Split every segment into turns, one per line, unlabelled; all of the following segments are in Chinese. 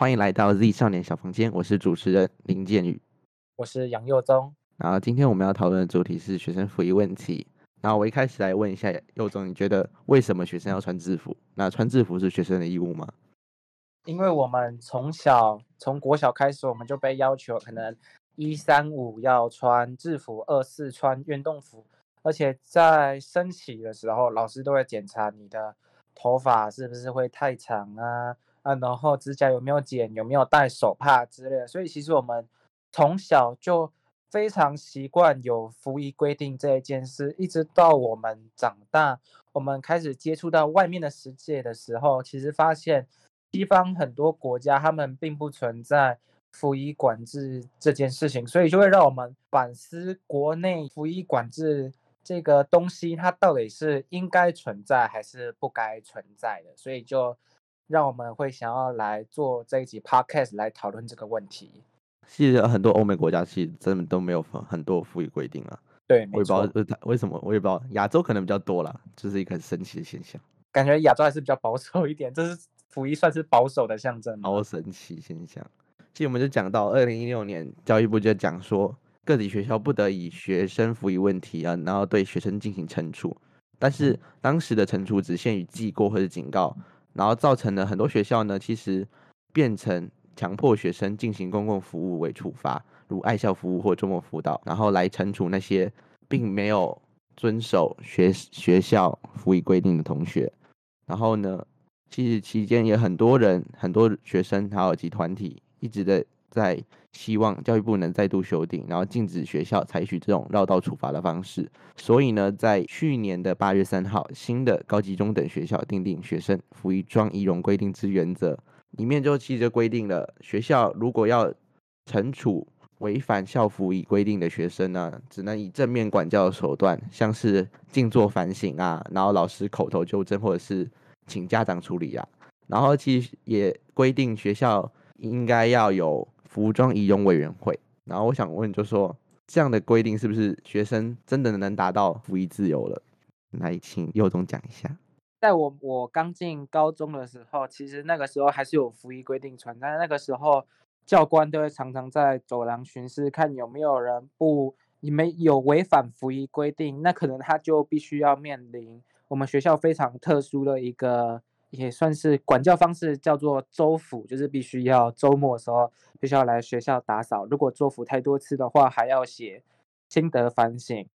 欢迎来到 Z 少年小房间，我是主持人林建宇。
我是杨佑宗。
然后今天我们要讨论的主题是学生服役问题。然后我一开始来问一下佑宗，你觉得为什么学生要穿制服？那穿制服是学生的义务吗？
因为我们从小从国小开始，我们就被要求可能一三五要穿制服，二四穿运动服，而且在升旗的时候，老师都会检查你的头发是不是会太长啊啊，然后指甲有没有剪，有没有戴手帕之类的。所以其实我们从小就非常习惯有服役规定这一件事，一直到我们长大，我们开始接触到外面的世界的时候，其实发现。西方很多国家，他们并不存在服役管制这件事情，所以就会让我们反思国内服役管制这个东西，它到底是应该存在还是不该存在的。所以就让我们会想要来做这一集 podcast 来讨论这个问题。
其实很多欧美国家其实真的都没有很多富裕规定啊。
对，
我也不知道为什么，我也不知道亚洲可能比较多啦，这是一个很神奇的现象。
感觉亚洲还是比较保守一点，这是。溥仪算是保守的象征，
好神奇现象。其实我们就讲到二零一六年，教育部就讲说，各级学校不得以学生服役问题啊，然后对学生进行惩处。但是当时的惩处只限于记过或者警告，然后造成了很多学校呢，其实变成强迫学生进行公共服务为处罚，如爱校服务或周末辅导，然后来惩处那些并没有遵守学学校服役规定的同学。然后呢？其实期间也很多人、很多学生还有及团体一直的在希望教育部能再度修订，然后禁止学校采取这种绕道处罚的方式。所以呢，在去年的八月三号，新的高级中等学校订定学生服役装仪容规定之原则，里面就其实规定了学校如果要惩处违反校服仪规定的学生呢，只能以正面管教的手段，像是静坐反省啊，然后老师口头纠正或者是。请家长处理啊，然后其实也规定学校应该要有服装仪容委员会。然后我想问，就说这样的规定是不是学生真的能达到服役自由了？来，请佑总讲一下。
在我我刚进高中的时候，其实那个时候还是有服役规定存在。那个时候教官都会常常在走廊巡视，看有没有人不你们有违反服役规定，那可能他就必须要面临。我们学校非常特殊的一个，也算是管教方式，叫做周辅，就是必须要周末的时候必须要来学校打扫。如果周辅太多次的话，还要写心得反省。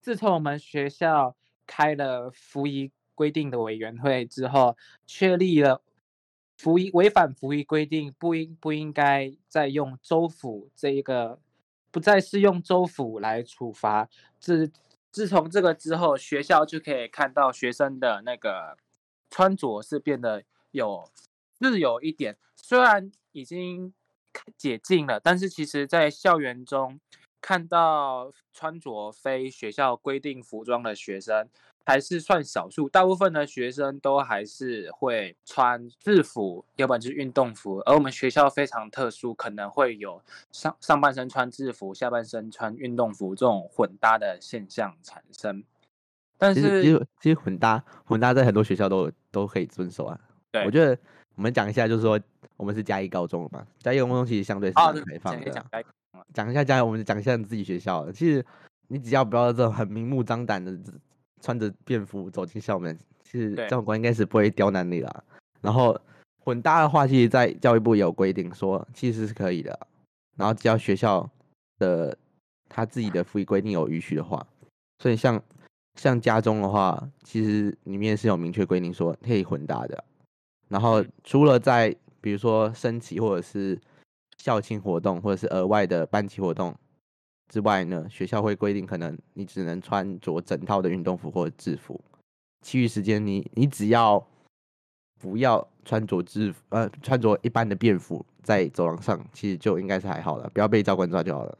自从我们学校开了服役规定的委员会之后，确立了服役违反服役规定不应不应该再用周辅这一个，不再是用周辅来处罚。自自从这个之后，学校就可以看到学生的那个穿着是变得有自由一点。虽然已经解禁了，但是其实在校园中看到穿着非学校规定服装的学生。还是算少数，大部分的学生都还是会穿制服，要不然就是运动服。而我们学校非常特殊，可能会有上上半身穿制服，下半身穿运动服这种混搭的现象产生。但是
其实其实混搭混搭在很多学校都都可以遵守啊。
对，
我觉得我们讲一下，就是说我们是嘉义高中嘛，嘉义高中其实相对是开放的。讲一下嘉义，我们讲一下你自己学校。其实你只要不要这种很明目张胆的。穿着便服走进校门，其实教官应该是不会刁难你啦。然后混搭的话，其实，在教育部也有规定说，其实是可以的。然后只要学校的他自己的服役规定有允许的话，所以像像家中的话，其实里面是有明确规定说可以混搭的。然后除了在比如说升旗或者是校庆活动，或者是额外的班级活动。之外呢，学校会规定，可能你只能穿着整套的运动服或者制服，其余时间你你只要不要穿着制服，呃，穿着一般的便服在走廊上，其实就应该是还好了，不要被教官抓就好了。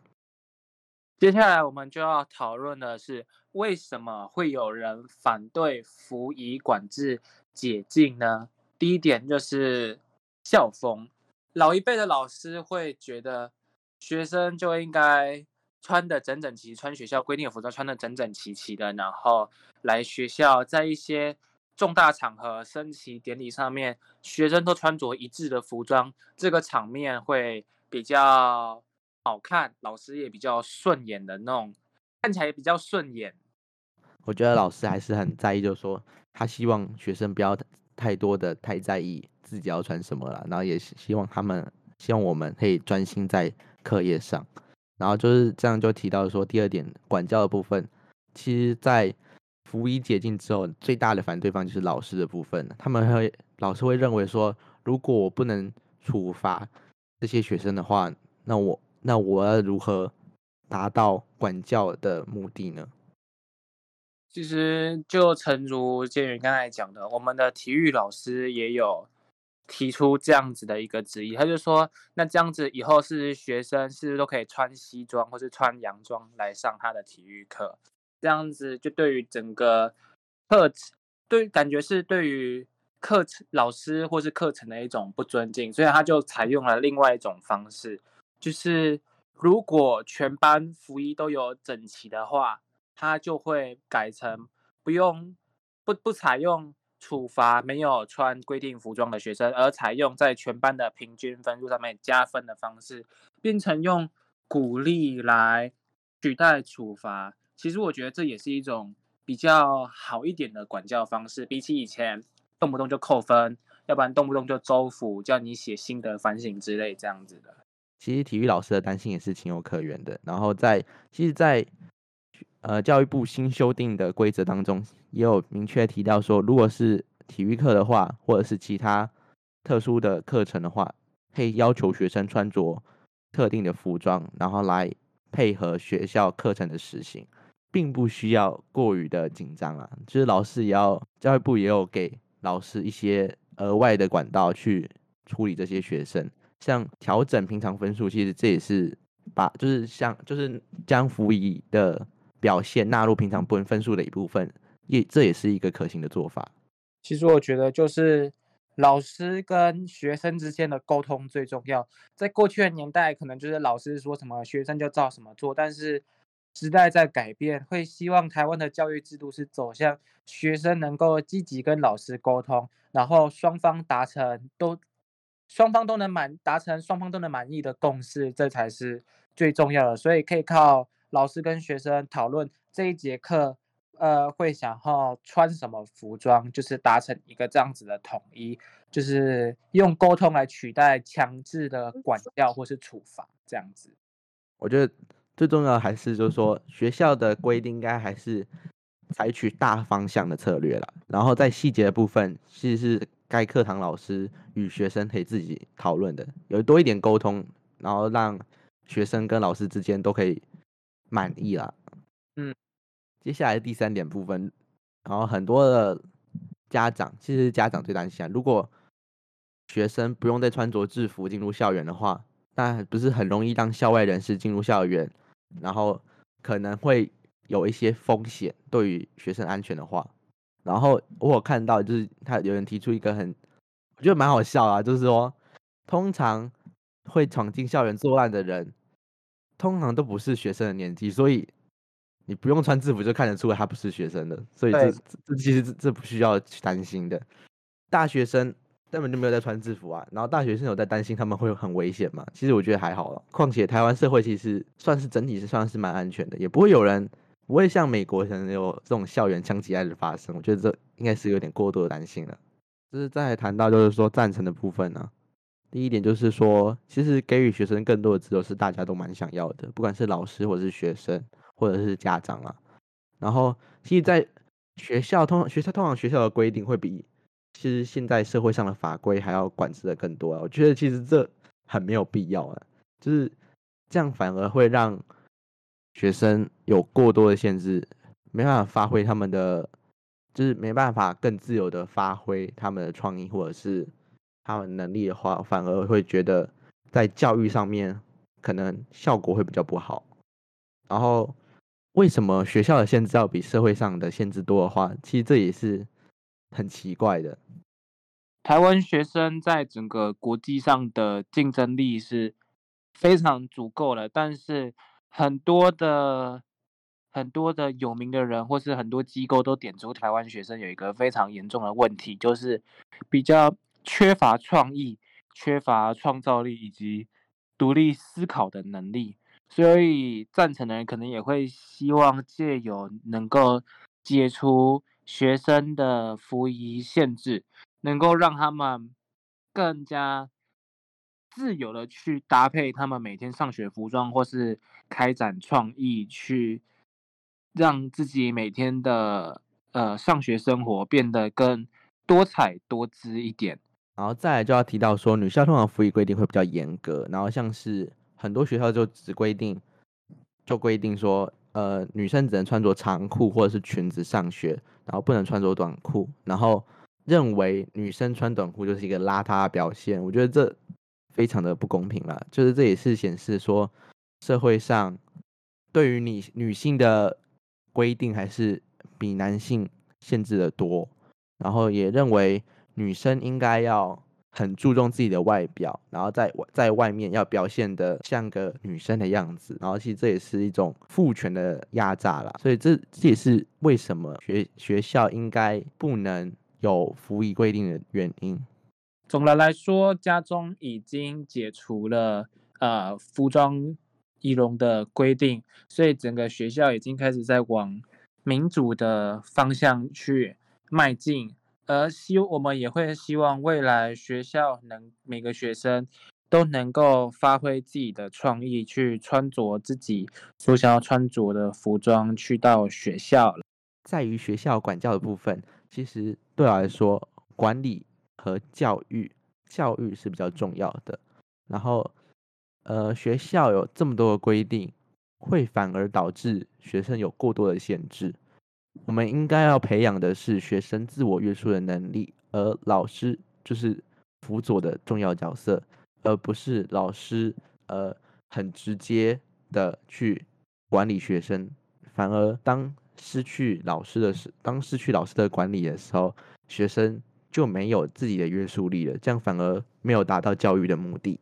接下来我们就要讨论的是，为什么会有人反对服仪管制解禁呢？第一点就是校风，老一辈的老师会觉得学生就应该。穿的整整齐，穿学校规定的服装，穿的整整齐齐的，然后来学校，在一些重大场合、升旗典礼上面，学生都穿着一致的服装，这个场面会比较好看，老师也比较顺眼的那种，看起来也比较顺眼。
我觉得老师还是很在意，就是说他希望学生不要太多的太在意自己要穿什么了，然后也希望他们希望我们可以专心在课业上。然后就是这样，就提到说第二点管教的部分，其实，在服役解禁之后，最大的反对方就是老师的部分。他们会老师会认为说，如果我不能处罚这些学生的话，那我那我要如何达到管教的目的呢？
其实就诚如建宇刚才讲的，我们的体育老师也有。提出这样子的一个质疑，他就说：“那这样子以后是学生是不是都可以穿西装或是穿洋装来上他的体育课？这样子就对于整个课程，对感觉是对于课程老师或是课程的一种不尊敬，所以他就采用了另外一种方式，就是如果全班服衣都有整齐的话，他就会改成不用不不采用。”处罚没有穿规定服装的学生，而采用在全班的平均分数上面加分的方式，变成用鼓励来取代处罚。其实我觉得这也是一种比较好一点的管教方式，比起以前动不动就扣分，要不然动不动就周辅叫你写心得反省之类这样子的。
其实体育老师的担心也是情有可原的。然后在其实，在呃，教育部新修订的规则当中，也有明确提到说，如果是体育课的话，或者是其他特殊的课程的话，可以要求学生穿着特定的服装，然后来配合学校课程的实行，并不需要过于的紧张啊。就是老师也要，教育部也有给老师一些额外的管道去处理这些学生，像调整平常分数，其实这也是把，就是像，就是将辅以的。表现纳入平常分分数的一部分，也这也是一个可行的做法。
其实我觉得，就是老师跟学生之间的沟通最重要。在过去的年代，可能就是老师说什么，学生就照什么做。但是时代在改变，会希望台湾的教育制度是走向学生能够积极跟老师沟通，然后双方达成都双方都能满达成双方都能满意的共识，这才是最重要的。所以可以靠。老师跟学生讨论这一节课，呃，会想要穿什么服装，就是达成一个这样子的统一，就是用沟通来取代强制的管教或是处罚这样子。
我觉得最重要还是就是说，学校的规定应该还是采取大方向的策略了，然后在细节的部分，其实是该课堂老师与学生可以自己讨论的，有多一点沟通，然后让学生跟老师之间都可以。满意啦，
嗯，
接下来第三点部分，然后很多的家长，其实家长最担心啊，如果学生不用再穿着制服进入校园的话，那不是很容易让校外人士进入校园，然后可能会有一些风险对于学生安全的话，然后我有看到就是他有人提出一个很，我觉得蛮好笑啊，就是说通常会闯进校园作案的人。通常都不是学生的年纪，所以你不用穿制服就看得出来他不是学生的，所以这这其实这这不需要去担心的。大学生根本就没有在穿制服啊，然后大学生有在担心他们会很危险嘛？其实我觉得还好了，况且台湾社会其实算是整体是算是蛮安全的，也不会有人不会像美国可能有这种校园枪击案的发生。我觉得这应该是有点过度的担心了。就是再谈到就是说赞成的部分呢。第一点就是说，其实给予学生更多的自由是大家都蛮想要的，不管是老师或者是学生或者是家长啊。然后，其实，在学校通学校通常学校的规定会比其实现在社会上的法规还要管制的更多啊。我觉得其实这很没有必要啊，就是这样反而会让学生有过多的限制，没办法发挥他们的，就是没办法更自由的发挥他们的创意或者是。他们能力的话，反而会觉得在教育上面可能效果会比较不好。然后，为什么学校的限制要比社会上的限制多的话，其实这也是很奇怪的。
台湾学生在整个国际上的竞争力是非常足够的，但是很多的很多的有名的人或是很多机构都点出台湾学生有一个非常严重的问题，就是比较缺乏创意、缺乏创造力以及独立思考的能力。所以赞成的人可能也会希望借由能够解除学生的服仪限制，能够让他们更加自由的去搭配他们每天上学服装，或是开展创意去。让自己每天的呃上学生活变得更多彩多姿一点，
然后再来就要提到说，女校通常服役规定会比较严格，然后像是很多学校就只规定，就规定说，呃，女生只能穿着长裤或者是裙子上学，然后不能穿着短裤，然后认为女生穿短裤就是一个邋遢的表现，我觉得这非常的不公平了，就是这也是显示说社会上对于你女性的。规定还是比男性限制的多，然后也认为女生应该要很注重自己的外表，然后在在外面要表现的像个女生的样子，然后其实这也是一种父权的压榨啦，所以这这也是为什么学学校应该不能有服役规定的原因。
总的来说，家中已经解除了呃服装。仪容的规定，所以整个学校已经开始在往民主的方向去迈进，而希我们也会希望未来学校能每个学生都能够发挥自己的创意，去穿着自己所想要穿着的服装去到学校。
在于学校管教的部分，其实对我来说，管理和教育，教育是比较重要的。然后。呃，学校有这么多的规定，会反而导致学生有过多的限制。我们应该要培养的是学生自我约束的能力，而老师就是辅佐的重要角色，而不是老师呃很直接的去管理学生。反而当失去老师的时，当失去老师的管理的时候，学生就没有自己的约束力了，这样反而没有达到教育的目的。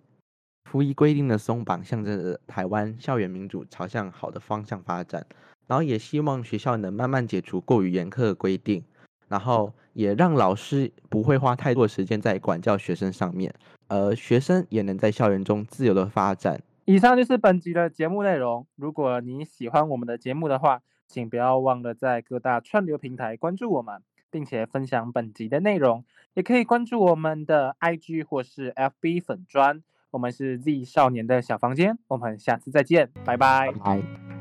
服役规定的松绑，象征着台湾校园民主朝向好的方向发展。然后也希望学校能慢慢解除过于严苛的规定，然后也让老师不会花太多时间在管教学生上面，而学生也能在校园中自由的发展。
以上就是本集的节目内容。如果你喜欢我们的节目的话，请不要忘了在各大串流平台关注我们，并且分享本集的内容。也可以关注我们的 IG 或是 FB 粉专。我们是 Z 少年的小房间，我们下次再见，拜拜。